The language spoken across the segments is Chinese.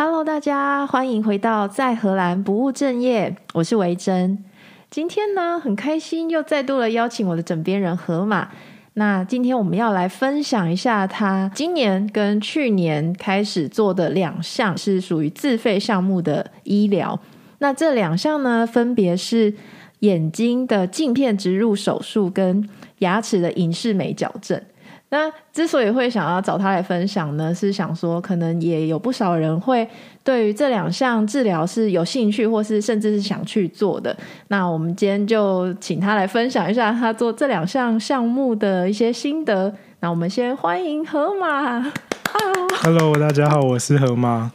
Hello，大家欢迎回到在荷兰不务正业，我是维珍。今天呢，很开心又再度的邀请我的枕边人河马。那今天我们要来分享一下他今年跟去年开始做的两项是属于自费项目的医疗。那这两项呢，分别是眼睛的镜片植入手术跟牙齿的隐适美矫正。那之所以会想要找他来分享呢，是想说可能也有不少人会对于这两项治疗是有兴趣，或是甚至是想去做的。那我们今天就请他来分享一下他做这两项项目的一些心得。那我们先欢迎河马。Hello，大家好，我是河马，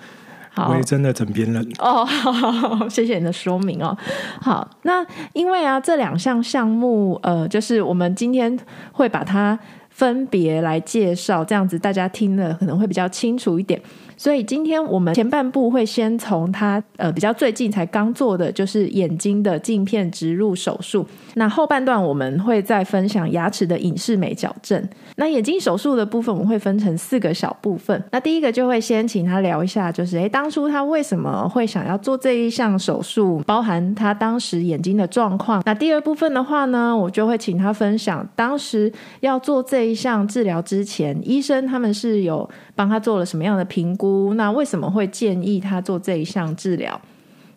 好，维珍的枕边人。哦，好好好，谢谢你的说明哦。好，那因为啊，这两项项目，呃，就是我们今天会把它。分别来介绍，这样子大家听了可能会比较清楚一点。所以今天我们前半部会先从他呃比较最近才刚做的，就是眼睛的镜片植入手术。那后半段我们会再分享牙齿的隐适美矫正。那眼睛手术的部分我们会分成四个小部分。那第一个就会先请他聊一下，就是诶当初他为什么会想要做这一项手术，包含他当时眼睛的状况。那第二部分的话呢，我就会请他分享当时要做这一项治疗之前，医生他们是有帮他做了什么样的评估。那为什么会建议他做这一项治疗？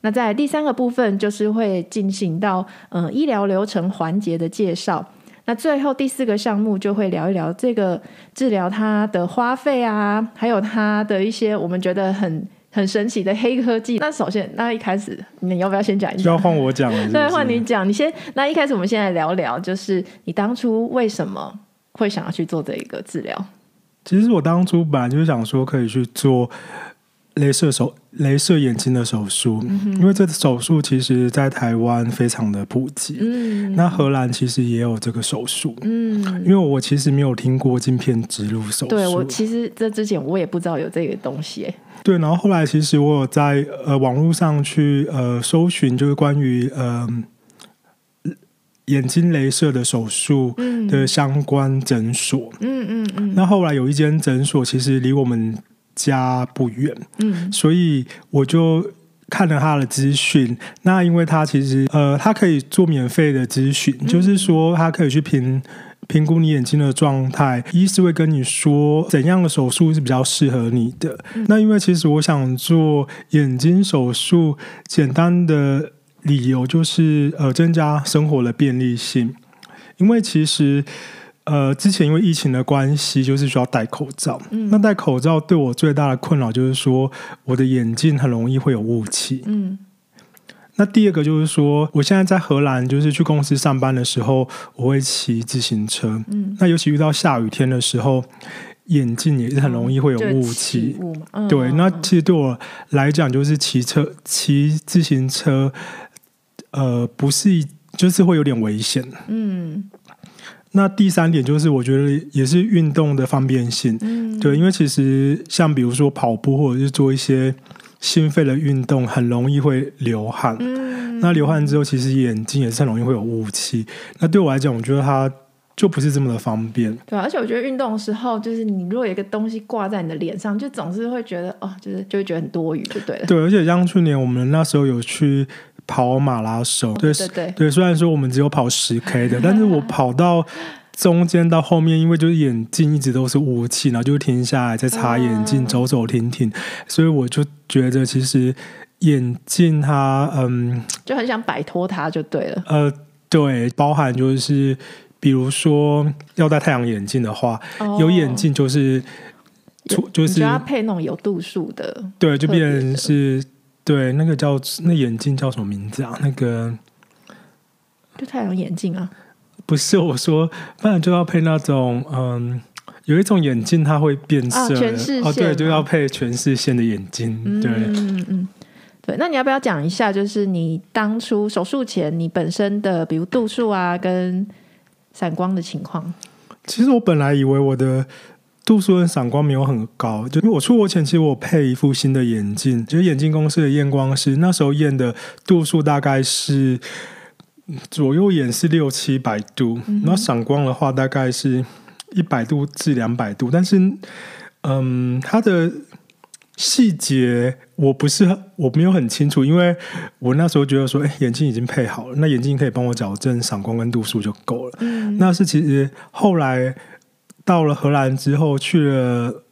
那在第三个部分就是会进行到嗯医疗流程环节的介绍。那最后第四个项目就会聊一聊这个治疗它的花费啊，还有它的一些我们觉得很很神奇的黑科技。那首先，那一开始你要不要先讲一下？要换我讲了，对，换你讲。你先。那一开始我们先来聊聊，就是你当初为什么会想要去做这一个治疗？其实我当初本来就是想说可以去做镭射手、镭射眼睛的手术，嗯、因为这个手术其实在台湾非常的普及。嗯，那荷兰其实也有这个手术。嗯，因为我其实没有听过镜片植入手术。对，我其实这之前我也不知道有这个东西。对，然后后来其实我有在呃网络上去呃搜寻，就是关于呃。眼睛镭射的手术的相关诊所，嗯嗯嗯，那后来有一间诊所其实离我们家不远，嗯，所以我就看了他的资讯。那因为他其实呃，他可以做免费的咨询，嗯，就是说他可以去评评估你眼睛的状态，医师会跟你说怎样的手术是比较适合你的。嗯，那因为其实我想做眼睛手术，简单的。理由就是呃，增加生活的便利性，因为其实呃，之前因为疫情的关系，就是需要戴口罩。嗯，那戴口罩对我最大的困扰就是说，我的眼镜很容易会有雾气。嗯，那第二个就是说，我现在在荷兰，就是去公司上班的时候，我会骑自行车。嗯，那尤其遇到下雨天的时候，眼镜也是很容易会有雾气。对，那其实对我来讲，就是骑车骑自行车。呃，不是，就是会有点危险。嗯，那第三点就是，我觉得也是运动的方便性。嗯，对，因为其实像比如说跑步或者是做一些心肺的运动，很容易会流汗。嗯，那流汗之后，其实眼睛也是很容易会有雾气。那对我来讲，我觉得它就不是这么的方便。对，而且我觉得运动的时候，就是你如果有一个东西挂在你的脸上，就总是会觉得哦，就是就会觉得很多余，就对了。对，而且像去年我们那时候有去。跑马拉松，对对对，对，虽然说我们只有跑十 K 的，但是我跑到中间到后面，因为就是眼镜一直都是雾气，然后就停下来再擦眼镜，走走停停，所以我就觉得其实眼镜它嗯，就很想摆脱它就对了。呃，对，包含就是比如说要戴太阳眼镜的话，哦、有眼镜就是就是就要配那种有度数的，对，就变成是。对，那个叫那眼镜叫什么名字啊？那个就太阳眼镜啊？不是，我说，不然就要配那种嗯，有一种眼镜它会变色，啊、全视线哦，对，就要配全视线的眼镜。嗯、对，嗯嗯，对。那你要不要讲一下，就是你当初手术前你本身的，比如度数啊，跟散光的情况？其实我本来以为我的。度数跟散光没有很高，就因为我出国前，其实我配一副新的眼镜，就是眼镜公司的验光师那时候验的度数大概是左右眼是六七百度，嗯、然后散光的话大概是一百度至两百度，但是嗯，它的细节我不是我没有很清楚，因为我那时候觉得说，哎，眼镜已经配好了，那眼镜可以帮我矫正散光跟度数就够了。嗯，那是其实后来到了荷兰之后，去了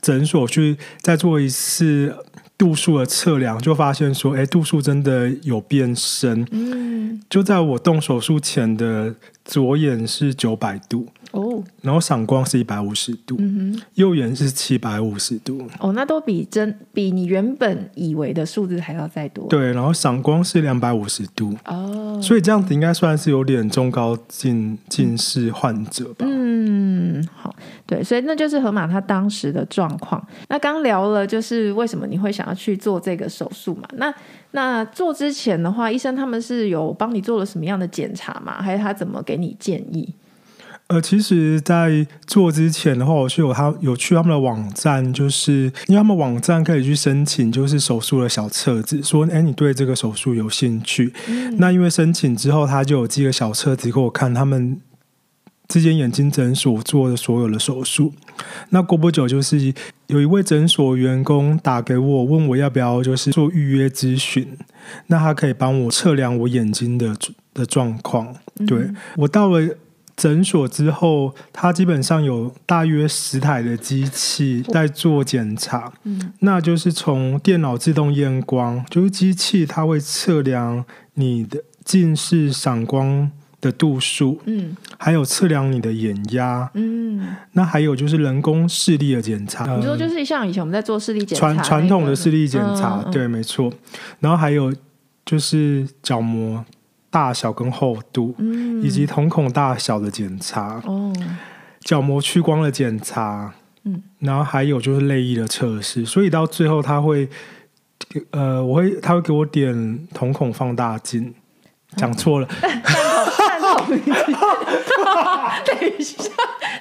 诊所去再做一次度数的测量，就发现说，哎，度数真的有变深。嗯，就在我动手术前的左眼是九百度。哦，然后散光是一百五十度，嗯哼，右眼是七百五十度。哦，那都比真比你原本以为的数字还要再多。对，然后散光是两百五十度。哦，所以这样子应该算是有点中高近近视患者吧。嗯，好，对，所以那就是河马他当时的状况。那刚聊了，就是为什么你会想要去做这个手术嘛？那那做之前的话，医生他们是有帮你做了什么样的检查吗？还是他怎么给你建议？呃，其实，在做之前的话，我是有他有去他们的网站，就是因为他们网站可以去申请，就是手术的小册子，说，哎，你对这个手术有兴趣？嗯、那因为申请之后，他就有寄个小册子给我看，他们这间眼睛诊所做的所有的手术。那过不久，就是有一位诊所员工打给我，问我要不要就是做预约咨询，那他可以帮我测量我眼睛的的状况。对、嗯、我到了。诊所之后，他基本上有大约十台的机器在做检查，嗯，那就是从电脑自动验光，就是机器它会测量你的近视散光的度数，嗯，还有测量你的眼压，嗯，那还有就是人工视力的检查，你说就是像以前我们在做视力检查，传传统的视力检查，嗯，对，没错，然后还有就是角膜。大小跟厚度，嗯，以及瞳孔大小的检查，哦，角膜屈光的检查，嗯，然后还有就是泪液的测试，所以到最后他会，呃，我会他会给我点瞳孔放大镜，讲错了，探头探头，等一下，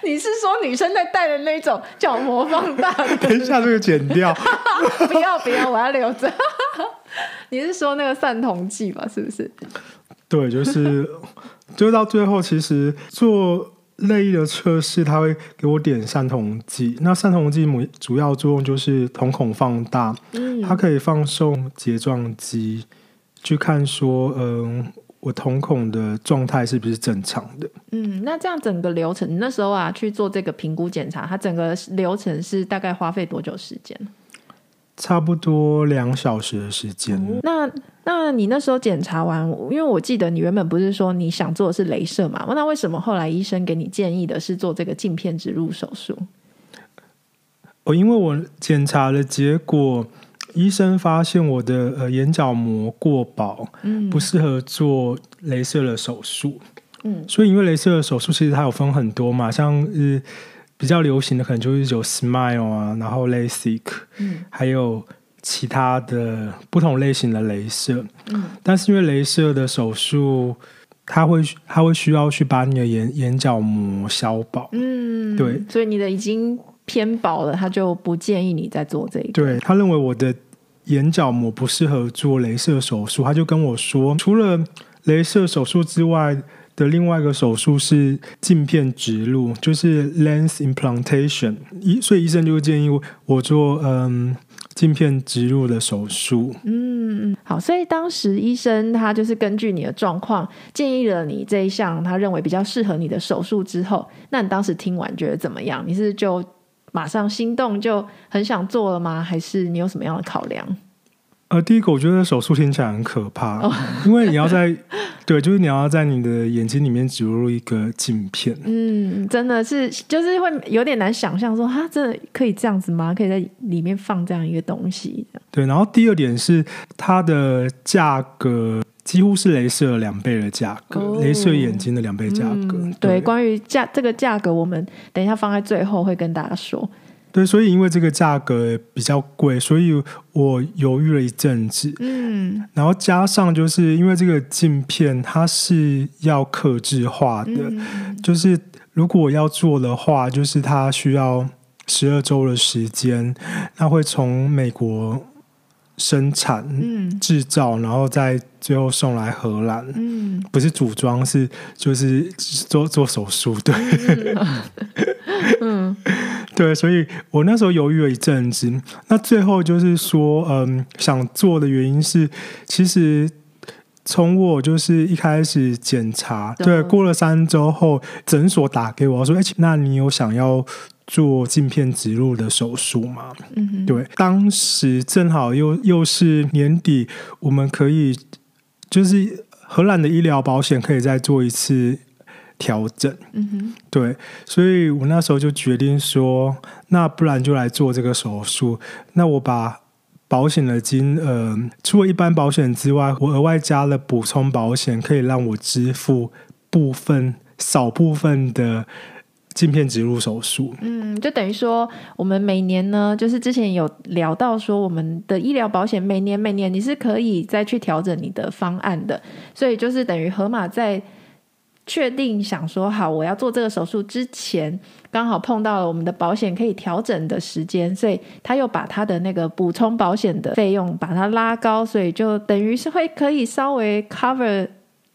你是说女生在戴的那种角膜放大？等一下这个剪掉，不要不要，我要留着。你是说那个散瞳剂吧？是不是？对，就是，就到最后，其实做泪液的测试，他会给我点散瞳剂。那散瞳剂主要作用就是瞳孔放大，嗯，它可以放送睫状肌，去看说，嗯，我瞳孔的状态是不是正常的。嗯，那这样整个流程，那时候啊去做这个评估检查，它整个流程是大概花费多久时间？差不多两小时的时间。嗯。那那你那时候检查完，因为我记得你原本不是说你想做的是镭射嘛？那为什么后来医生给你建议的是做这个镜片植入手术？哦，因为我检查的结果，医生发现我的呃眼角膜过薄，嗯，不适合做镭射的手术。嗯，所以因为镭射的手术其实它有分很多嘛，像呃。比较流行的可能就是有 Smile 啊，然后 LASIK，嗯，还有其他的不同类型的镭射，嗯，但是因为镭射的手术，它会它会需要去把你的眼眼角膜削薄，嗯，对，所以你的已经偏薄了，他就不建议你再做这个。对，他认为我的眼角膜不适合做镭射手术，他就跟我说，除了镭射手术之外。的另外一个手术是镜片植入，就是 lens implantation。医所以医生就建议我做嗯镜片植入的手术。嗯嗯，好，所以当时医生他就是根据你的状况建议了你这一项他认为比较适合你的手术之后，那你当时听完觉得怎么样？你是就马上心动就很想做了吗？还是你有什么样的考量？呃，第一个我觉得手术听起来很可怕，哦、因为你要在对，就是你要在你的眼睛里面植入一个镜片。嗯，真的是，就是会有点难想象说，哈，真的可以这样子吗？可以在里面放这样一个东西？对，然后第二点是它的价格几乎是镭射两倍的价格，哦、雷射眼睛的两倍价格。对，关于价这个价格，我们等一下放在最后会跟大家说。对，所以因为这个价格比较贵，所以我犹豫了一阵子。嗯，然后加上就是因为这个镜片它是要克制化的，嗯、就是如果要做的话，就是它需要十二周的时间，那会从美国生产、制造，然后再最后送来荷兰。嗯，不是组装，是就是做做手术。对。嗯。对，所以我那时候犹豫了一阵子。那最后就是说，嗯，想做的原因是，其实从我就是一开始检查，对，对，过了三周后，诊所打给我说：“哎，那你有想要做镜片植入的手术吗？”嗯哼，对，当时正好又又是年底，我们可以就是荷兰的医疗保险可以再做一次。调整，嗯哼，对，所以我那时候就决定说，那不然就来做这个手术。那我把保险的金额，除了一般保险之外，我额外加了补充保险，可以让我支付部分少部分的镜片植入手术。嗯，就等于说，我们每年呢，就是之前有聊到说，我们的医疗保险每年每年你是可以再去调整你的方案的。所以就是等于河马在。确定想说好，我要做这个手术之前，刚好碰到了我们的保险可以调整的时间，所以他又把他的那个补充保险的费用把它拉高，所以就等于是会可以稍微 cover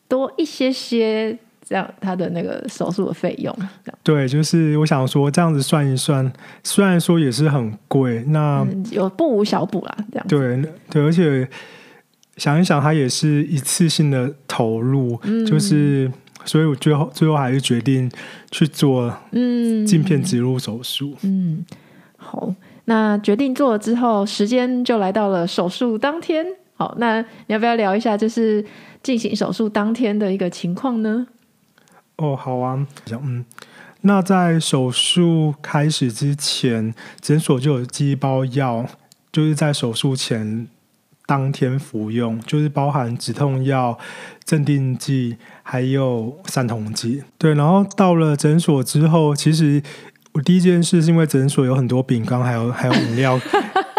多一些些这样他的那个手术的费用。对，就是我想说这样子算一算，虽然说也是很贵，那、嗯、有不无小补啦，这样对对，而且想一想，它也是一次性的投入，嗯、就是。所以我最后最后还是决定去做嗯镜片植入手术。嗯，好，那决定做了之后，时间就来到了手术当天。好，那你要不要聊一下，就是进行手术当天的一个情况呢？哦，好啊，嗯，那在手术开始之前，诊所就有寄一包药，就是在手术前当天服用，就是包含止痛药、镇定剂。还有散瞳剂，对，然后到了诊所之后，其实我第一件事是因为诊所有很多饼干，还有还有饮料。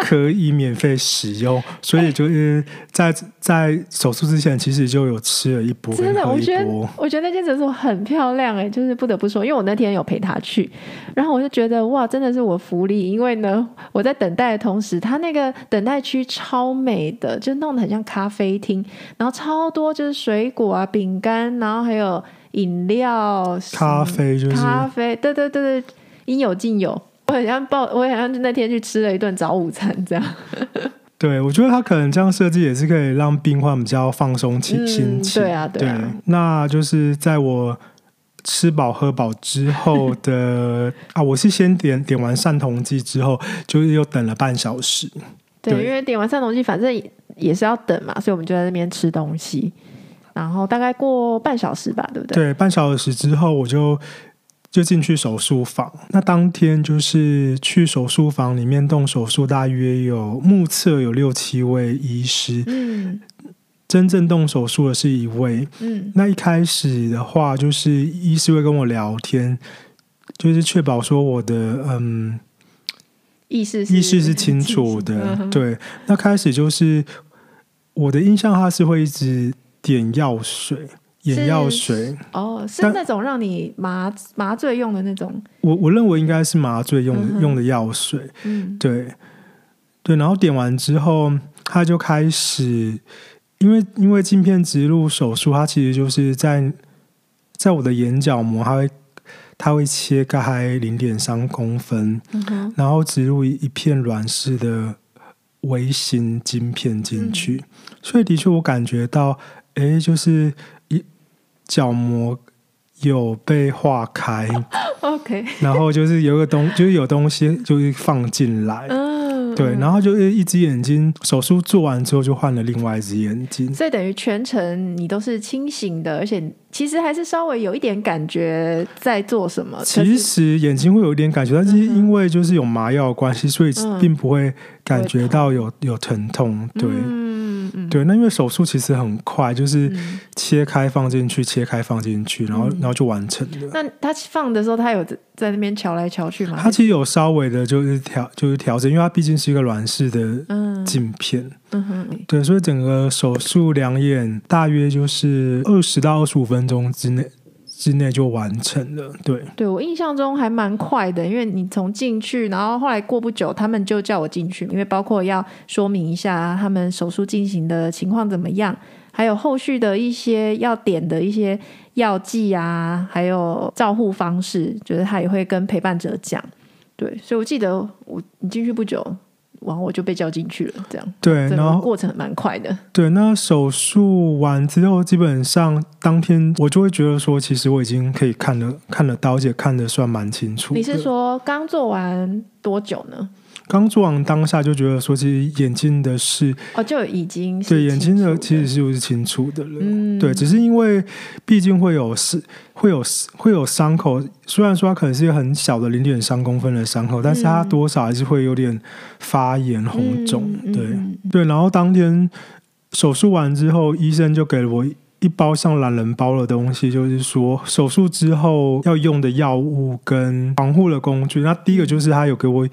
可以免费使用，所以就是在在手术之前，其实就有吃了一波。真的，我觉得我觉得那间诊所很漂亮哎，就是不得不说，因为我那天有陪他去，然后我就觉得哇，真的是我福利，因为呢，我在等待的同时，他那个等待区超美的，就弄得很像咖啡厅，然后超多就是水果啊、饼干，然后还有饮料、咖啡，就是咖啡，对对对对，应有尽有。我很像报，我好像那天去吃了一顿早午餐，这样。对，我觉得他可能这样设计也是可以让病患比较放松起心情。对啊，对啊。对，那就是在我吃饱喝饱之后的啊，我是先点点完散瞳剂之后，就是又等了半小时。对，对，因为点完散瞳剂，反正也是要等嘛，所以我们就在那边吃东西。然后大概过半小时吧，对不对？对，半小时之后我就。就进去手术房，那当天就是去手术房里面动手术，大约有目测有六七位医师，嗯，真正动手术的是一位，嗯，那一开始的话，就是医师会跟我聊天，就是确保说我的嗯意识意识是清楚的，嗯、对，那开始就是我的印象，他是会一直点药水。眼药水哦，是那种让你麻麻醉用的那种。我我认为应该是麻醉用的、嗯、用的药水。嗯，对对。然后点完之后，他就开始，因为因为镜片植入手术，它其实就是在在我的眼角膜，它会它会切开零点三公分，嗯、然后植入一片软式的微型晶片进去。嗯、所以的确，我感觉到，哎，就是。角膜有被化开，OK，然后就是有个东，就是有东西就是放进来，嗯，对，然后就是一只眼睛手术做完之后就换了另外一只眼睛，所以等于全程你都是清醒的，而且其实还是稍微有一点感觉在做什么。其实眼睛会有一点感觉，但是因为就是有麻药的关系，所以并不会感觉到有有疼痛，对。对，那因为手术其实很快，就是切开放进去，嗯、切开放进去，然后然后就完成了。那他放的时候，他有在那边瞧来瞧去吗？他其实有稍微的，就是调，就是调整，因为它毕竟是一个软式的镜片。嗯哼，对，所以整个手术两眼大约就是二十到二十五分钟之内。之内就完成了，对，对我印象中还蛮快的，因为你从进去，然后后来过不久，他们就叫我进去，因为包括要说明一下他们手术进行的情况怎么样，还有后续的一些要点的一些药剂啊，还有照护方式，就是他也会跟陪伴者讲。对，所以我记得我你进去不久，完我就被叫进去了，这样。对，然后过程蛮快的。对，那手术完之后，基本上当天我就会觉得说，其实我已经可以看得看得到，而且看得算蛮清楚。你是说刚做完多久呢？刚做完当下就觉得说，其实眼睛的事哦，就已经是对眼睛的其实是不是清楚的了？嗯，对，只是因为毕竟会有是会有会有伤口，虽然说它可能是一个很小的零点三公分的伤口，但是它多少还是会有点发炎红肿。嗯、对、嗯、对，然后当天手术完之后，医生就给了我一包像懒人包的东西，就是说手术之后要用的药物跟防护的工具。那第一个就是他有给我。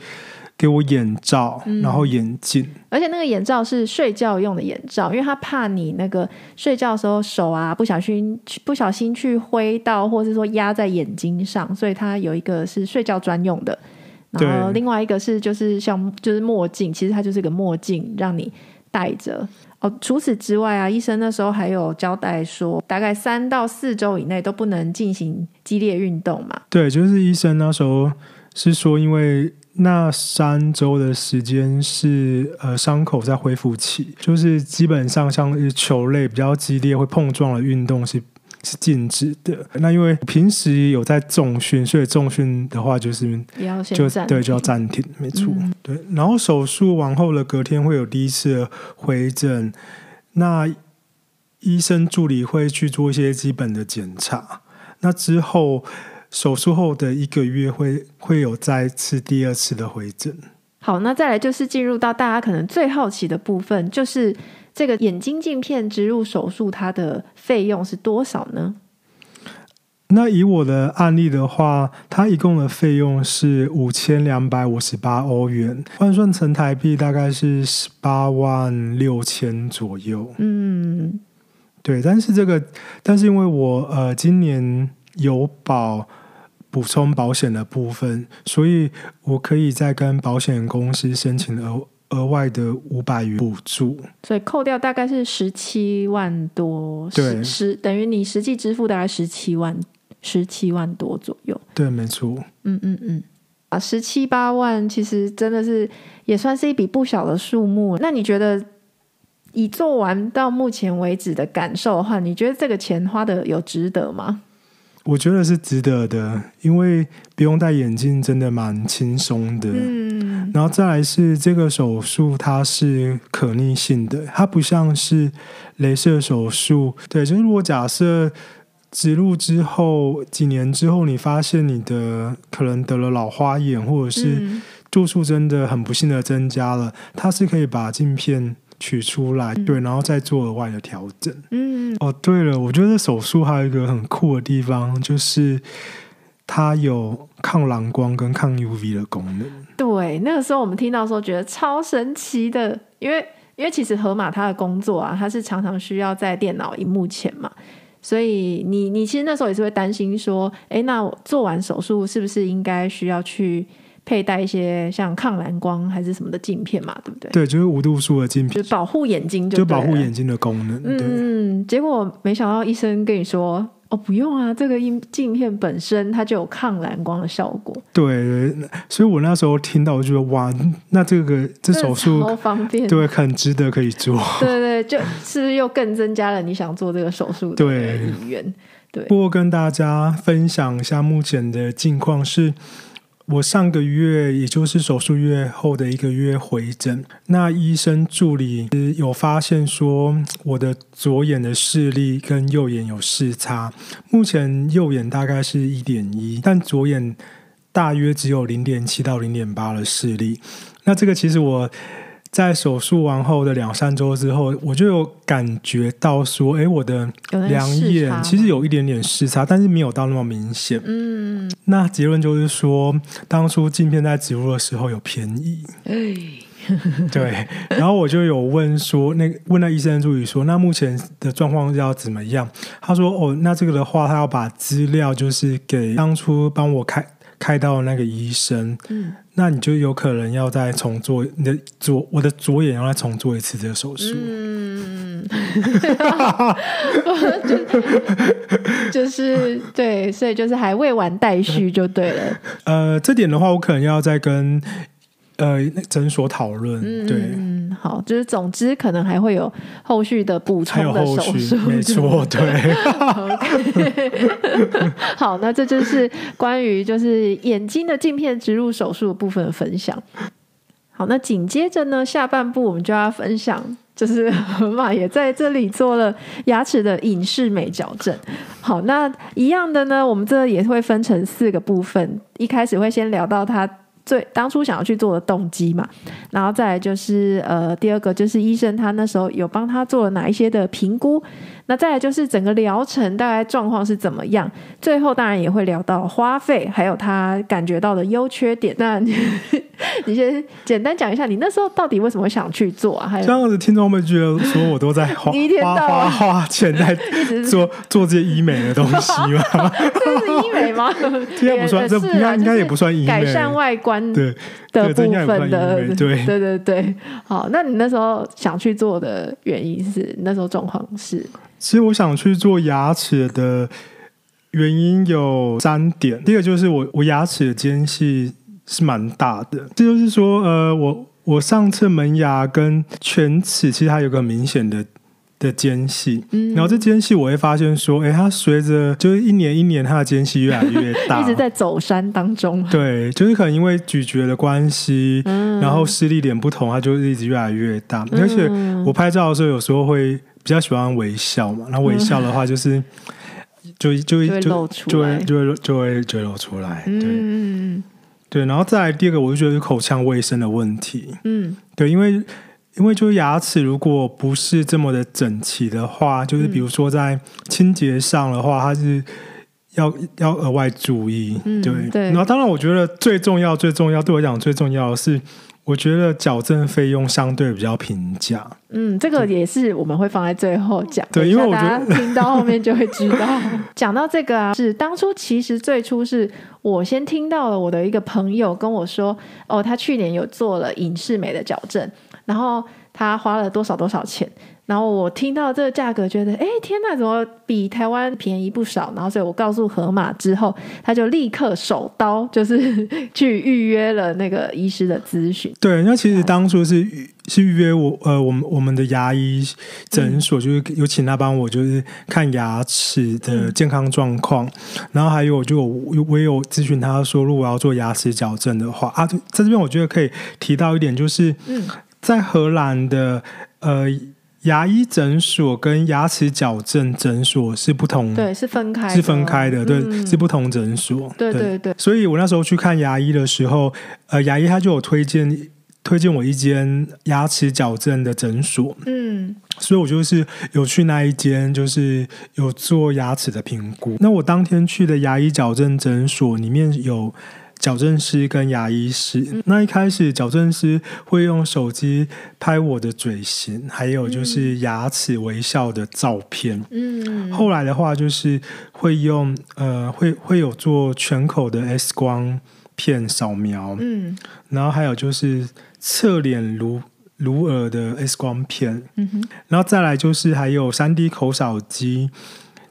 给我眼罩，然后眼镜，嗯，而且那个眼罩是睡觉用的眼罩，因为他怕你那个睡觉的时候手啊不小心不小心去挥到，或者是说压在眼睛上，所以他有一个是睡觉专用的，然后另外一个是就是像就是墨镜，其实它就是个墨镜，让你戴着。哦，除此之外啊，医生那时候还有交代说，大概三到四周以内都不能进行激烈运动嘛。对，就是医生那时候是说，因为。那三周的时间是呃伤口在恢复期，就是基本上像球类比较激烈会碰撞的运动是是禁止的。那因为平时有在重训，所以重训的话就是就对就要暂停，没错。嗯、对，然后手术完后的隔天会有第一次回诊，那医生助理会去做一些基本的检查，那之后。手术后的一个月会会有再次第二次的回诊。好，那再来就是进入到大家可能最好奇的部分，就是这个眼睛镜片植入手术，它的费用是多少呢？那以我的案例的话，它一共的费用是五千两百五十八欧元，换算成台币大概是十八万六千左右。嗯，对，但是这个，但是因为我呃今年有保。补充保险的部分，所以我可以再跟保险公司申请额额外的五百元补助，所以扣掉大概是十七万多，对，十等于你实际支付大概十七万，十七万多左右。对，没错。嗯嗯嗯，啊，十七八万其实真的是也算是一笔不小的数目。那你觉得以做完到目前为止的感受的话，你觉得这个钱花的有值得吗？我觉得是值得的，因为不用戴眼镜，真的蛮轻松的。嗯，然后再来是这个手术，它是可逆性的，它不像是镭射手术。对，就是如果假设植入之后几年之后，你发现你的可能得了老花眼，或者是度数真的很不幸的增加了，它是可以把镜片。取出来，对，然后再做额外的调整。嗯，哦，对了，我觉得手术还有一个很酷的地方，就是它有抗蓝光跟抗 UV 的功能。对，那个时候我们听到的时候觉得超神奇的，因为因为其实河马他的工作啊，他是常常需要在电脑荧幕前嘛，所以你你其实那时候也是会担心说，哎，那我做完手术是不是应该需要去？佩戴一些像抗蓝光还是什么的镜片嘛，对不对？对，就是无度数的镜片，就保护眼睛就，就保护眼睛的功能。对。嗯，结果没想到医生跟你说，哦，不用啊，这个镜镜片本身它就有抗蓝光的效果。对，所以我那时候听到，我就觉得哇，那这个这手术超方便，对，很值得可以做。对对，就是不是又更增加了你想做这个手术的 意愿？对。不过跟大家分享一下目前的近况是。我上个月，也就是手术月后的一个月回诊，那医生助理有发现说，我的左眼的视力跟右眼有视差，目前右眼大概是一点一，但左眼大约只有零点七到零点八的视力。那这个其实我。在手术完后的两三周之后，我就有感觉到说，哎，我的两眼其实有一点点视差，但是没有到那么明显。嗯，那结论就是说，当初镜片在植入的时候有偏移。哎，对。然后我就有问说，那问那医生助理说，那目前的状况要怎么样？他说，哦，那这个的话，他要把资料就是给当初帮我开。开刀的那个医生，嗯，那你就有可能要再重做你的左，我的左眼要再重做一次这个手术，嗯，就，就是对，所以就是还未完待续就对了。呃，这点的话，我可能要再跟呃诊所讨论。嗯、对，嗯，好，就是总之可能还会有后续的补充的手术，没错，对。好，那这就是关于就是眼睛的镜片植入手术的部分的分享。好，那紧接着呢，下半部我们就要分享，就是河马也在这里做了牙齿的隐适美矫正。好，那一样的呢，我们这也会分成四个部分，一开始会先聊到他最当初想要去做的动机嘛，然后再来就是呃，第二个就是医生他那时候有帮他做了哪一些的评估。那再来就是整个疗程大概状况是怎么样？最后当然也会聊到花费，还有他感觉到的优缺点。那你，你先简单讲一下，你那时候到底为什么想去做啊？还有这样子，听众们觉得说我都在 花花花钱在 做做这些医美的东西吗？这是医美吗？应该不算，这应该应该也不算医美，改善外观对的部分的，对对对对。好，那你那时候想去做的原因是那时候状况是？其实我想去做牙齿的原因有三点。第一个就是我我牙齿的间隙是蛮大的，这就是说，呃，我我上侧门牙跟犬齿其实它有个明显的的间隙，嗯，然后这间隙我会发现说，哎，它随着就是一年一年它的间隙越来越大，一直在走山当中。对，就是可能因为咀嚼的关系，嗯，然后视力点不同，它就一直越来越大。嗯，而且我拍照的时候有时候会。比较喜欢微笑嘛，然后微笑的话就是，嗯、就就就就会就会就会就会就会露出来，对，嗯、对，然后再来第二个，我就觉得是口腔卫生的问题，嗯，对，因为因为就是牙齿如果不是这么的整齐的话，就是比如说在清洁上的话，它是要要额外注意，对，嗯、对，然后当然我觉得最重要最重要对我讲最重要的是。我觉得矫正费用相对比较平价。嗯，这个也是我们会放在最后讲。对，因为我觉得听到 后面就会知道。讲到这个啊，是当初其实最初是我先听到了我的一个朋友跟我说，哦，他去年有做了隐适美的矫正，然后他花了多少多少钱。然后我听到这个价格，觉得哎天呐，怎么比台湾便宜不少？然后所以我告诉河马之后，他就立刻手刀，就是去预约了那个医师的咨询。对，那其实当初是是预约我呃，我们我们的牙医诊所，嗯、就是有请他帮我就是看牙齿的健康状况，嗯、然后还有就我也有咨询他说，如果要做牙齿矫正的话啊，在这边我觉得可以提到一点，就是在荷兰的呃。牙医诊所跟牙齿矫正诊所是不同，对，是分开，是分开的，对，嗯、是不同诊所。对对对，对。所以我那时候去看牙医的时候，呃，牙医他就有推荐推荐我一间牙齿矫正的诊所。嗯，所以我就是有去那一间，就是有做牙齿的评估。那我当天去的牙医矫正诊所里面有。矫正师跟牙医师，嗯、那一开始矫正师会用手机拍我的嘴型，还有就是牙齿微笑的照片。嗯，后来的话就是会用呃，会会有做全口的 X 光片扫描。嗯，然后还有就是侧脸颅颅耳的 X 光片。嗯哼，然后再来就是还有三 D 口扫机。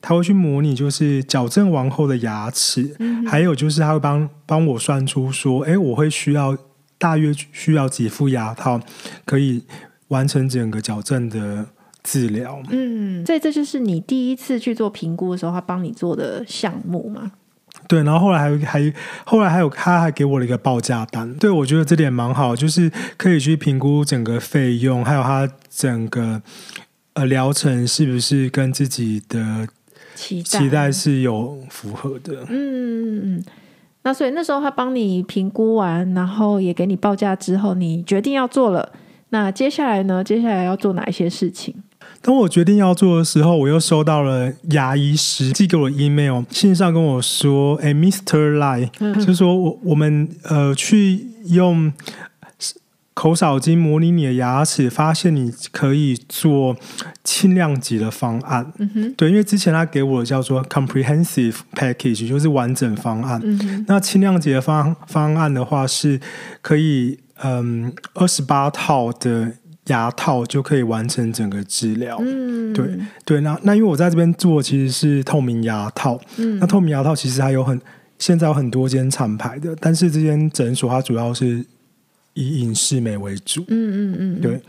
他会去模拟，就是矫正完后的牙齿，嗯、还有就是他会帮帮我算出说，哎，我会需要大约需要几副牙套，可以完成整个矫正的治疗。嗯，所以这就是你第一次去做评估的时候，他帮你做的项目吗？对，然后后来还还后来还有他还给我了一个报价单，对，我觉得这点蛮好，就是可以去评估整个费用，还有他整个呃疗程是不是跟自己的。期待，期待是有符合的，嗯嗯嗯，那所以那时候他帮你评估完，然后也给你报价之后，你决定要做了。那接下来呢？接下来要做哪一些事情？当我决定要做的时候，我又收到了牙医师寄给我的 email，信上跟我说：“哎，Mr. Lai，就是说我我们呃去用。”口扫机模拟你的牙齿，发现你可以做轻量级的方案。嗯哼，对，因为之前他给我的叫做 comprehensive package，就是完整方案。嗯哼，那轻量级的方方案的话，是可以嗯二十八套的牙套就可以完成整个治疗。嗯，对对。那那因为我在这边做其实是透明牙套，嗯，那透明牙套其实还有很现在有很多间厂牌的，但是这间诊所它主要是以影视美为主。嗯嗯嗯，对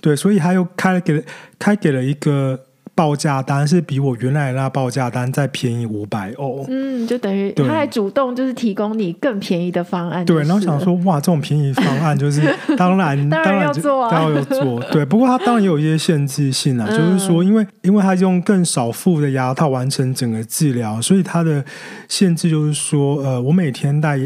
对，所以他又开了给了开给了一个。报价单是比我原来那报价单再便宜五百欧，嗯，就等于他还主动就是提供你更便宜的方案。对，然后想说哇，这种便宜方案就是 当然当然要做啊，当然要做。对，不过他当然也有一些限制性啊，嗯、就是说因为因为他用更少副的牙套完成整个治疗，所以他的限制就是说，呃，我每天戴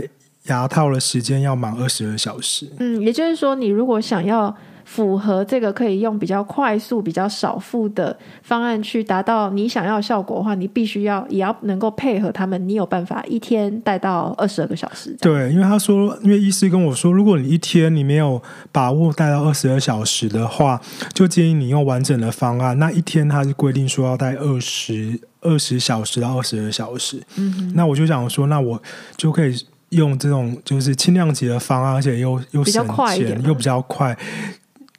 牙套的时间要满二十二小时。嗯，也就是说，你如果想要。符合这个可以用比较快速、比较少付的方案去达到你想要的效果的话，你必须要也要能够配合他们，你有办法一天戴到二十二个小时。对，因为他说，因为医师跟我说，如果你一天你没有把握戴到二十二小时的话，就建议你用完整的方案。那一天他是规定说要戴二十二十小时到二十二小时。嗯哼，那我就想说，那我就可以用这种就是轻量级的方案，而且又又省钱，比较快一点，又比较快。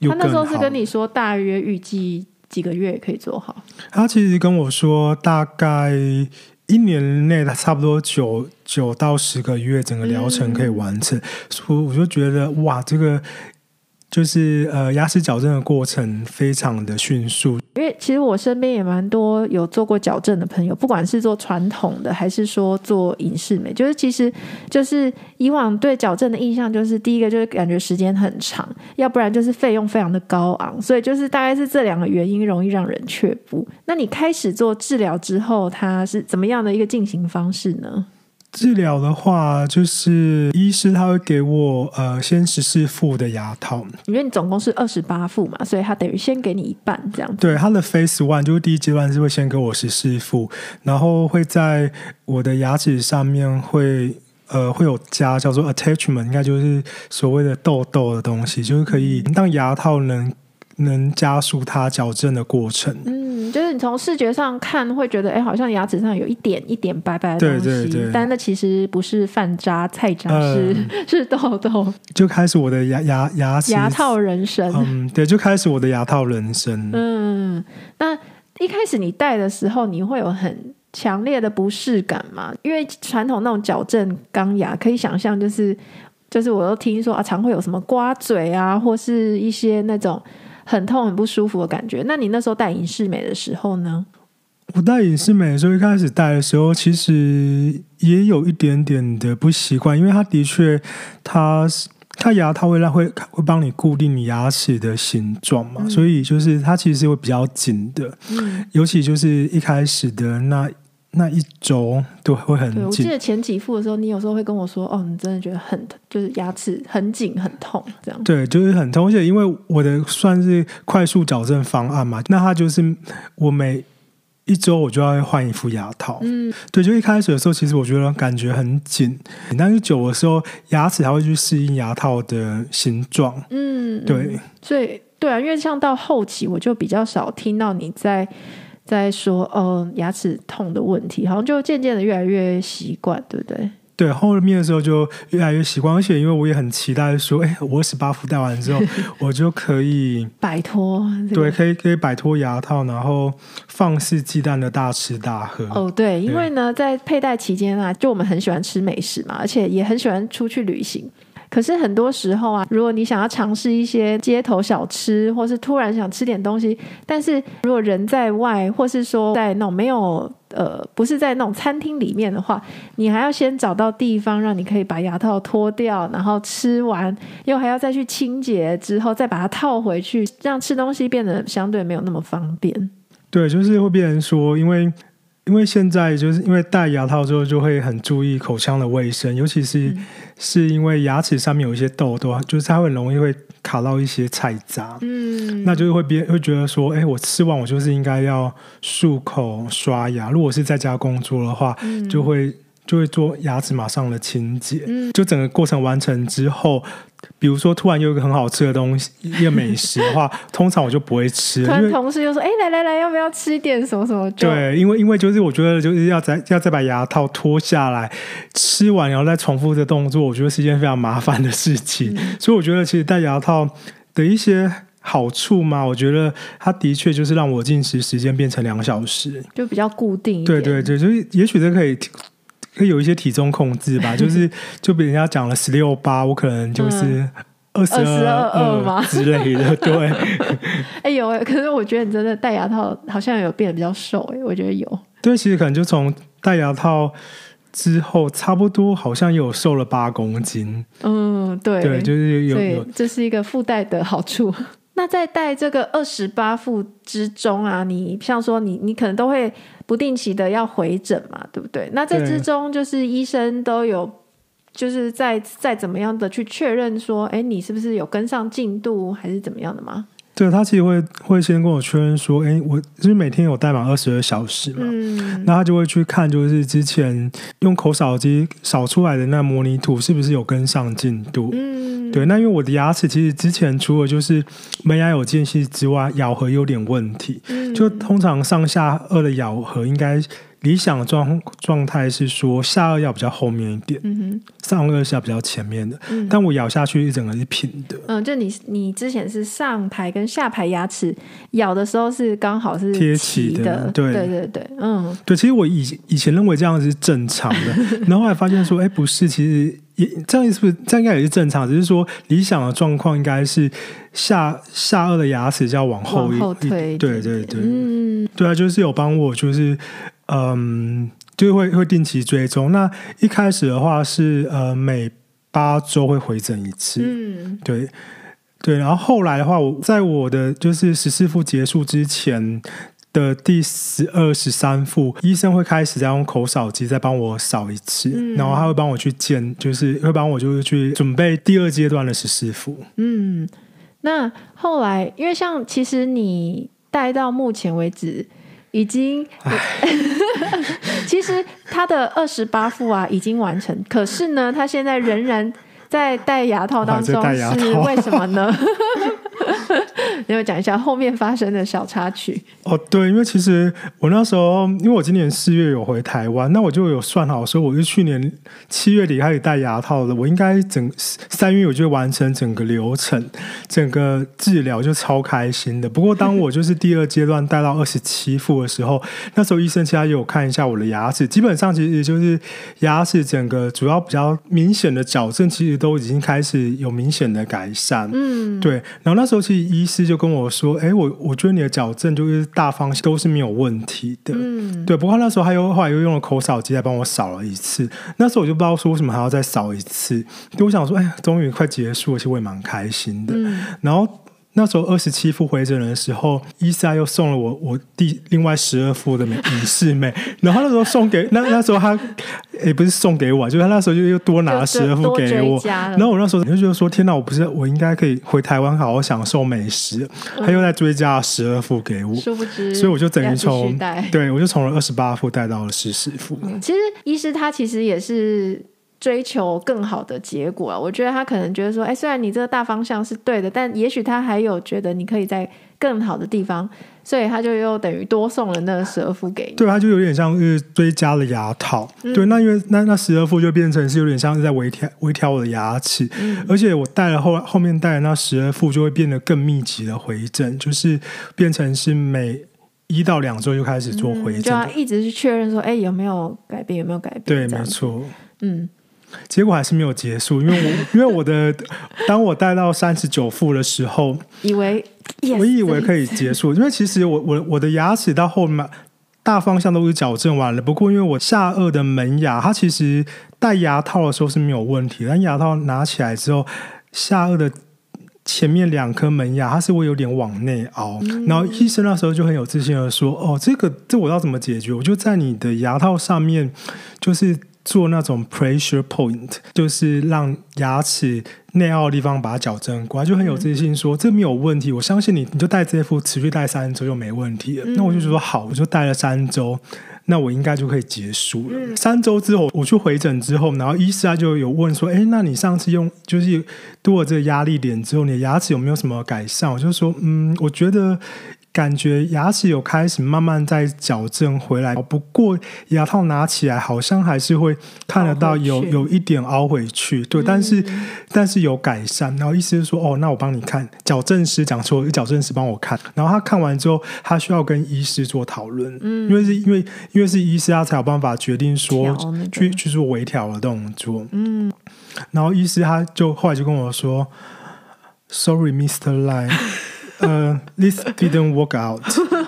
他那时候是跟你说，大约预计几个月可以做好。他其实跟我说，大概一年内，差不多九九到十个月，整个疗程可以完成。所以、嗯、我就觉得，哇，这个。就是呃，牙齿矫正的过程非常的迅速。因为其实我身边也蛮多有做过矫正的朋友，不管是做传统的还是说做隐适美，就是其实就是以往对矫正的印象，就是第一个就是感觉时间很长，要不然就是费用非常的高昂，所以就是大概是这两个原因容易让人却步。那你开始做治疗之后，它是怎么样的一个进行方式呢？治疗的话，就是医师他会给我呃先十四副的牙套，因为你总共是二十八副嘛，所以他等于先给你一半这样子。对，他的 Phase One 就是第一阶段是会先给我十四副，然后会在我的牙齿上面会呃会有加叫做 Attachment，应该就是所谓的痘痘的东西，就是可以让牙套能。能加速它矫正的过程。嗯，就是你从视觉上看会觉得，哎，好像牙齿上有一点一点白白的东西，对对对，但那其实不是饭渣、菜渣，是、嗯、是痘痘。就开始我的牙牙牙齿牙套人生。嗯，对，就开始我的牙套人生。嗯，那一开始你戴的时候，你会有很强烈的不适感嘛？因为传统那种矫正钢牙，可以想象，就是就是我都听说啊，常会有什么刮嘴啊，或是一些那种。很痛、很不舒服的感觉。那你那时候戴隐适美的时候呢？我戴隐适美的时候，一开始戴的时候，其实也有一点点的不习惯，因为它的确，它它牙套会让会会帮你固定你牙齿的形状嘛，嗯、所以就是它其实是会比较紧的。嗯，尤其就是一开始的那。那一周都会很紧。我记得前几副的时候，你有时候会跟我说：“哦，你真的觉得很，就是牙齿很紧、很痛，这样。”对，就是很痛。而且因为我的算是快速矫正方案嘛，那它就是我每一周我就要换一副牙套。嗯，对，就一开始的时候，其实我觉得感觉很紧，但是久的时候，牙齿还会去适应牙套的形状。嗯，对。嗯，所以对啊，因为像到后期，我就比较少听到你在。在说哦，牙齿痛的问题，好像就渐渐的越来越习惯，对不对？对，后面的时候就越来越习惯，而且因为我也很期待说，哎，我十八副戴完之后，我就可以摆脱，这个、对，可以可以摆脱牙套，然后放肆忌惮的大吃大喝。哦，对，因为呢，在佩戴期间啊，就我们很喜欢吃美食嘛，而且也很喜欢出去旅行。可是很多时候啊，如果你想要尝试一些街头小吃，或是突然想吃点东西，但是如果人在外，或是说在那种没有呃，不是在那种餐厅里面的话，你还要先找到地方让你可以把牙套脱掉，然后吃完，又还要再去清洁之后再把它套回去，让吃东西变得相对没有那么方便。对，就是会变成说，因为。因为现在就是因为戴牙套之后就会很注意口腔的卫生，尤其是、嗯、是因为牙齿上面有一些痘痘，就是它会很容易会卡到一些菜渣，嗯，那就是会别会觉得说，哎，我吃完我就是应该要漱口刷牙，如果是在家工作的话，嗯、就会。就会做牙齿马上的清洁，嗯，就整个过程完成之后，比如说突然有一个很好吃的东西，一个美食的话，通常我就不会吃。突然同事又说：“哎为，来来来，要不要吃一点什么什么？”对，因为因为就是我觉得就是要再要再把牙套脱下来，吃完然后再重复这动作，我觉得是一件非常麻烦的事情。嗯，所以我觉得其实戴牙套的一些好处吗？我觉得它的确就是让我进食时间变成两小时，就比较固定一点。对对对，就是也许这可以有一些体重控制吧，就是就比人家讲了十六八，我可能就是二十二二吗之类的。对，哎有，可是我觉得你真的戴牙套好像有变得比较瘦哎，我觉得有。对，其实可能就从戴牙套。之后差不多好像有瘦了八公斤，嗯，对，对，就是有，有，这是一个附带的好处。那在带这个二十八副之中啊，你像说你你可能都会不定期的要回诊嘛，对不对？那这之中就是医生都有，就是在再怎么样的去确认说，哎，你是不是有跟上进度，还是怎么样的吗？对，他其实会会先跟我确认说，哎，我就是每天有戴满二十二小时嘛，嗯，那他就会去看，就是之前用口扫机扫出来的那模拟图是不是有跟上进度，嗯，对，那因为我的牙齿其实之前除了就是门牙有间隙之外，咬合有点问题，嗯，就通常上下颚的咬合应该。理想的状状态是说下颚要比较后面一点，嗯哼，上颚是要比较前面的，嗯，但我咬下去一整个是平的，嗯，就你你之前是上排跟下排牙齿咬的时候是刚好是贴齐的，对。对对对，嗯，对，其实我以以前认为这样子是 正常的，然后后来发现说，哎，不是，其实也这样是不是这样应该也是正常，只是说理想的状况应该是下下颚的牙齿就要往后一往后推，对对对，嗯，对啊，就是有帮我就是。嗯，就会会定期追踪。那一开始的话是呃每八周会回诊一次，嗯，对对。然后后来的话，我在我的就是十四副结束之前的第十二、十三副，医生会开始再用口扫机再帮我扫一次，嗯，然后他会帮我去建，就是会帮我就是去准备第二阶段的十四副。嗯，那后来因为像其实你带到目前为止。已经，其实他的二十八副啊已经完成，可是呢，他现在仍然在戴牙套当中，是为什么呢？你要讲一下后面发生的小插曲哦。对，因为其实我那时候，因为我今年四月有回台湾，那我就有算好说，我是去年七月底开始戴牙套的，我应该整三月我就完成整个流程，整个治疗就超开心的。不过当我就是第二阶段戴到二十七副的时候，那时候医生其实也有看一下我的牙齿，基本上其实就是牙齿整个主要比较明显的矫正，其实都已经开始有明显的改善。嗯，对。然后那时候其实医师就跟我说：“哎，我我觉得你的矫正就是大方向都是没有问题的。”嗯，对。不过那时候他又后来又用了口扫机来帮我扫了一次。那时候我就不知道说为什么还要再扫一次。就我想说：“哎呀，终于快结束了，其实我也蛮开心的。嗯”然后。那时候二十七副回诊的时候，伊莎又送了我我第另外十二副的美隐适美，然后那时候送给那那时候他也不是送给我，就是他那时候就又多拿了十二副给我，然后我那时候就觉得说天哪，我不是我应该可以回台湾好好享受美食，他又再追加了十二副给我，殊不知，所以我就等于从对我就从了二十八副带到了十四副。其实医师他其实也是。追求更好的结果啊，我觉得他可能觉得说，哎，虽然你这个大方向是对的，但也许他还有觉得你可以在更好的地方，所以他就又等于多送了那十二副给你。对，他就有点像是追加了牙套。嗯、对，那因为那那十二副就变成是有点像是在微调微调我的牙齿，嗯、而且我戴了后后面戴的那十二副就会变得更密集的回正，就是变成是每一到两周就开始做回诊，嗯、就要一直去确认说，哎，有没有改变，有没有改变？对，没错，嗯。结果还是没有结束，因为我 因为我的当我戴到三十九副的时候，以为 yes, 我以为可以结束，因为其实我我我的牙齿到后面大方向都是矫正完了，不过因为我下颚的门牙，它其实戴牙套的时候是没有问题，但牙套拿起来之后，下颚的前面两颗门牙它是会有点往内凹，嗯、然后医生那时候就很有自信的说：“哦，这个这我要怎么解决？我就在你的牙套上面，就是。”做那种 pressure point，就是让牙齿内凹的地方把它矫正过来，就很有自信说、嗯、这没有问题，我相信你，你就戴这副持续戴三周就没问题了。嗯、那我就说好，我就戴了三周，那我应该就可以结束了。嗯、三周之后我去回诊之后，然后医师他就有问说，哎，那你上次用就是多了这个压力点之后，你的牙齿有没有什么改善？我就说，嗯，我觉得。感觉牙齿有开始慢慢在矫正回来，不过牙套拿起来好像还是会看得到有有一点凹回去，对，嗯、但是但是有改善。然后意思是说，哦，那我帮你看，矫正师讲说，矫正师帮我看，然后他看完之后，他需要跟医师做讨论，嗯，因为是因为因为是医师，他才有办法决定说、那个、去去做微调的动作，嗯，然后医师他就后来就跟我说，Sorry, Mr. Lai。呃、uh,，this didn't work out。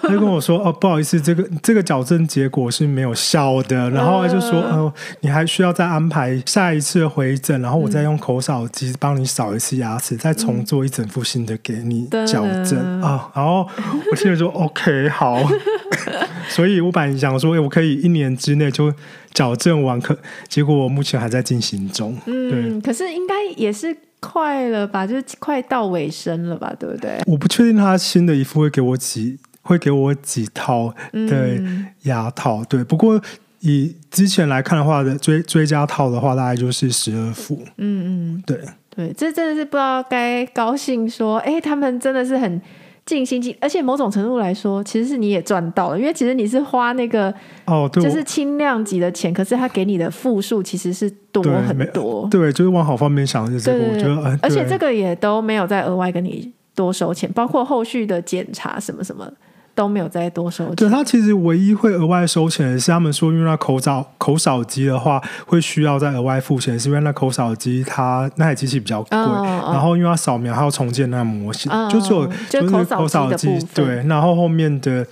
他就跟我说：“哦，不好意思，这个这个矫正结果是没有效的。”然后他就说：“呃，你还需要再安排下一次回诊，然后我再用口扫机帮你扫一次牙齿，再重做一整副新的给你矫正啊。”然后我听了说：“OK，好。”所以我本来想说：“我可以一年之内就矫正完，可结果我目前还在进行中。”嗯，可是应该也是。快了吧，就是快到尾声了吧，对不对？我不确定他新的一副会给我几，会给我几套的牙套，嗯、对。不过以之前来看的话的追追加套的话，大概就是十二副。嗯嗯，对对，这真的是不知道该高兴说，哎，他们真的是很。尽心尽，而且某种程度来说，其实是你也赚到了，因为其实你是花那个哦，对，就是轻量级的钱，可是他给你的复数其实是多很多。对，就是往好方面想，就是这个，我觉得，而且这个也都没有再额外跟你多收钱，包括后续的检查什么什么。都没有再多收钱。对，他其实唯一会额外收钱的是他们说，因为那口扫口扫机的话会需要再额外付钱，是因为那口扫机它那台机器比较贵，然后因为它扫描还要重建那模型，哦、就只有就是口扫机对，然后后面的。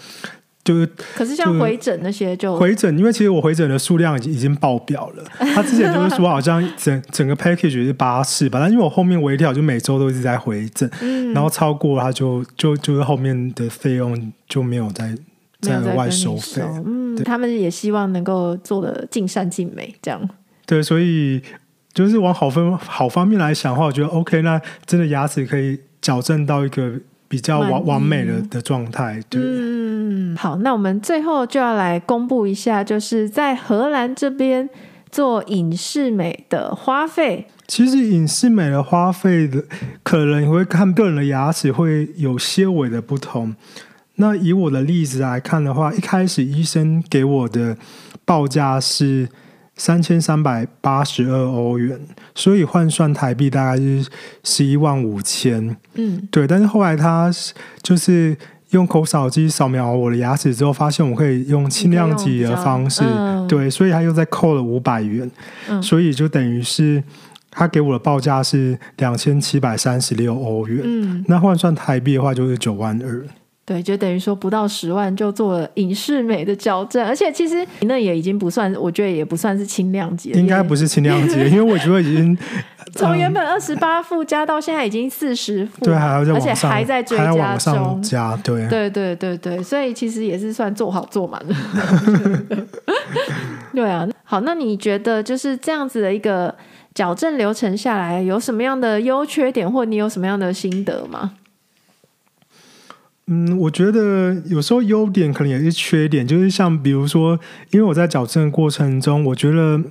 就是，可是像回诊那些就回诊，因为其实我回诊的数量已经已经爆表了。他之前就是说好像整整个 package 是八次吧，但因为我后面微调，就每周都一直在回诊，嗯、然后超过他就就就是后面的费用就没有再再额外收费。嗯，他们也希望能够做的尽善尽美，这样。对，所以就是往好分好方面来想的话，我觉得 OK，那真的牙齿可以矫正到一个。比较完完美的的状态，对。嗯，好，那我们最后就要来公布一下，就是在荷兰这边做隐适美的花费。其实隐适美的花费的，可能你会看个人的牙齿会有些微的不同。那以我的例子来看的话，一开始医生给我的报价是。三千三百八十二欧元，所以换算台币大概是十一万五千。嗯，对。但是后来他就是用口扫机扫描我的牙齿之后，发现我可以用轻量级的方式，嗯、对，所以他又再扣了五百元。嗯，所以就等于是他给我的报价是两千七百三十六欧元。嗯，那换算台币的话就是九万二。对，就等于说不到十万就做了影视美的矫正，而且其实那也已经不算，我觉得也不算是轻量级，应该不是轻量级，因为我觉得已经 从原本二十八 副加到现在已经四十副，对，还要而且还在追加中加，对，对对对对，所以其实也是算做好做满了。对啊，好，那你觉得就是这样子的一个矫正流程下来，有什么样的优缺点，或你有什么样的心得吗？嗯，我觉得有时候优点可能也是缺点，就是像比如说，因为我在矫正的过程中，我觉得。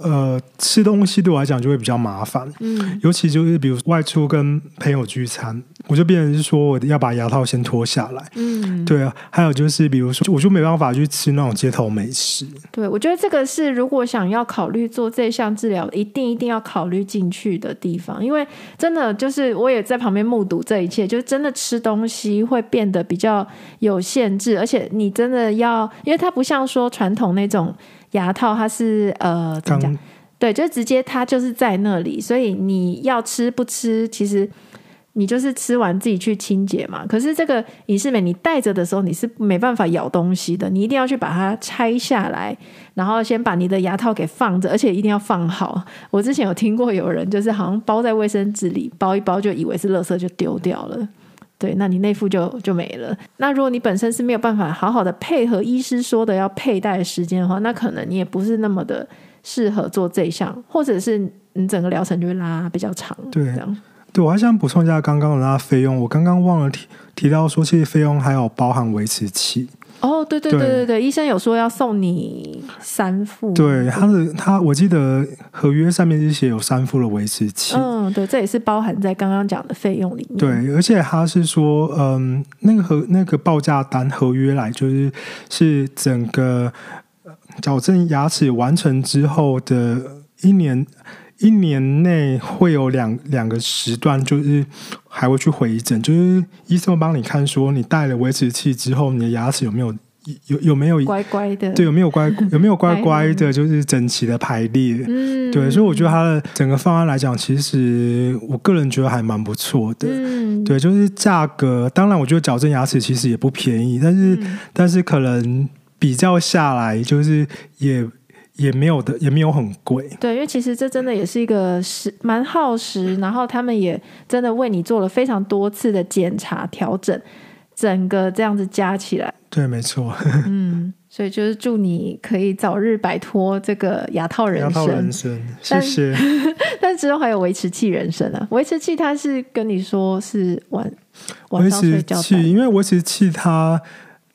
呃，吃东西对我来讲就会比较麻烦，嗯，尤其就是比如外出跟朋友聚餐，我就变成是说我要把牙套先脱下来，嗯，对啊，还有就是比如说，我就没办法去吃那种街头美食。对，我觉得这个是如果想要考虑做这项治疗，一定一定要考虑进去的地方，因为真的就是我也在旁边目睹这一切，就是真的吃东西会变得比较有限制，而且你真的要，因为它不像说传统那种。牙套它是呃怎么讲？对，就直接它就是在那里，所以你要吃不吃，其实你就是吃完自己去清洁嘛。可是这个隐适美，你戴着的时候你是没办法咬东西的，你一定要去把它拆下来，然后先把你的牙套给放着，而且一定要放好。我之前有听过有人就是好像包在卫生纸里包一包，就以为是垃圾就丢掉了。对，那你那副就就没了。那如果你本身是没有办法好好的配合医师说的要佩戴的时间的话，那可能你也不是那么的适合做这一项，或者是你整个疗程就会拉比较长。对，这样。对，我还想补充一下刚刚的那费用，我刚刚忘了提提到说，其实费用还有包含维持器。哦，对对对对对，医生有说要送你三副。对，他的他，我记得合约上面是写有三副的维持期。嗯，对，这也是包含在刚刚讲的费用里面。对，而且他是说，嗯，那个合那个报价单合约来就是是整个矫正牙齿完成之后的一年。一年内会有两两个时段，就是还会去回诊，就是医生会帮你看，说你戴了维持器之后，你的牙齿有没有有有没有乖乖的，对，有没有乖有没有乖乖的，就是整齐的排列，嗯，对，所以我觉得它的整个方案来讲，其实我个人觉得还蛮不错的，嗯，对，就是价格，当然我觉得矫正牙齿其实也不便宜，但是、嗯、但是可能比较下来，就是也。也没有的，也没有很贵。对，因为其实这真的也是一个时蛮耗时，然后他们也真的为你做了非常多次的检查调整，整个这样子加起来，对，没错。嗯，所以就是祝你可以早日摆脱这个牙套人生。牙套人生，谢谢。但，但之后还有维持器人生啊，维持器它是跟你说是晚晚上睡觉，因为维持器它。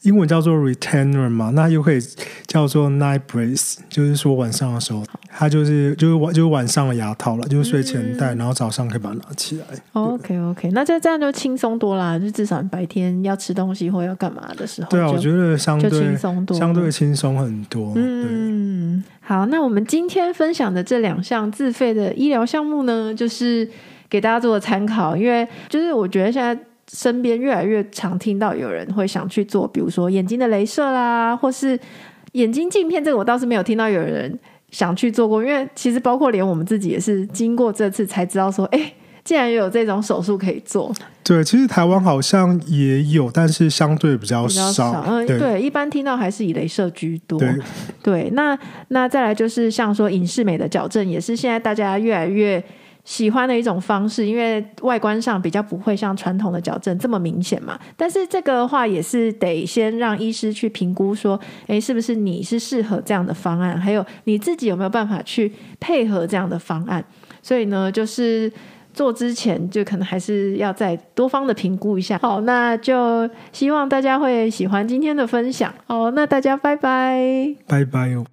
英文叫做 retainer 嘛，那又可以叫做 night brace，就是说晚上的时候，它就是就是晚就是晚上的牙套了，就是睡前戴，嗯、然后早上可以把它拿起来。OK OK，那这这样就轻松多啦，就至少白天要吃东西或要干嘛的时候，对啊，我觉得相对轻松多，相对轻松很多。嗯，好，那我们今天分享的这两项自费的医疗项目呢，就是给大家做个参考，因为就是我觉得现在。身边越来越常听到有人会想去做，比如说眼睛的镭射啦，或是眼睛镜片。这个我倒是没有听到有人想去做过，因为其实包括连我们自己也是经过这次才知道说，哎，竟然有这种手术可以做。对，其实台湾好像也有，但是相对比较少。少嗯，对，对，一般听到还是以镭射居多。对，对，那那再来就是像说影视美的矫正，也是现在大家越来越。喜欢的一种方式，因为外观上比较不会像传统的矫正这么明显嘛。但是这个的话也是得先让医师去评估，说，诶，是不是你是适合这样的方案？还有你自己有没有办法去配合这样的方案？所以呢，就是做之前就可能还是要再多方的评估一下。好，那就希望大家会喜欢今天的分享。好，那大家拜拜，拜拜哦。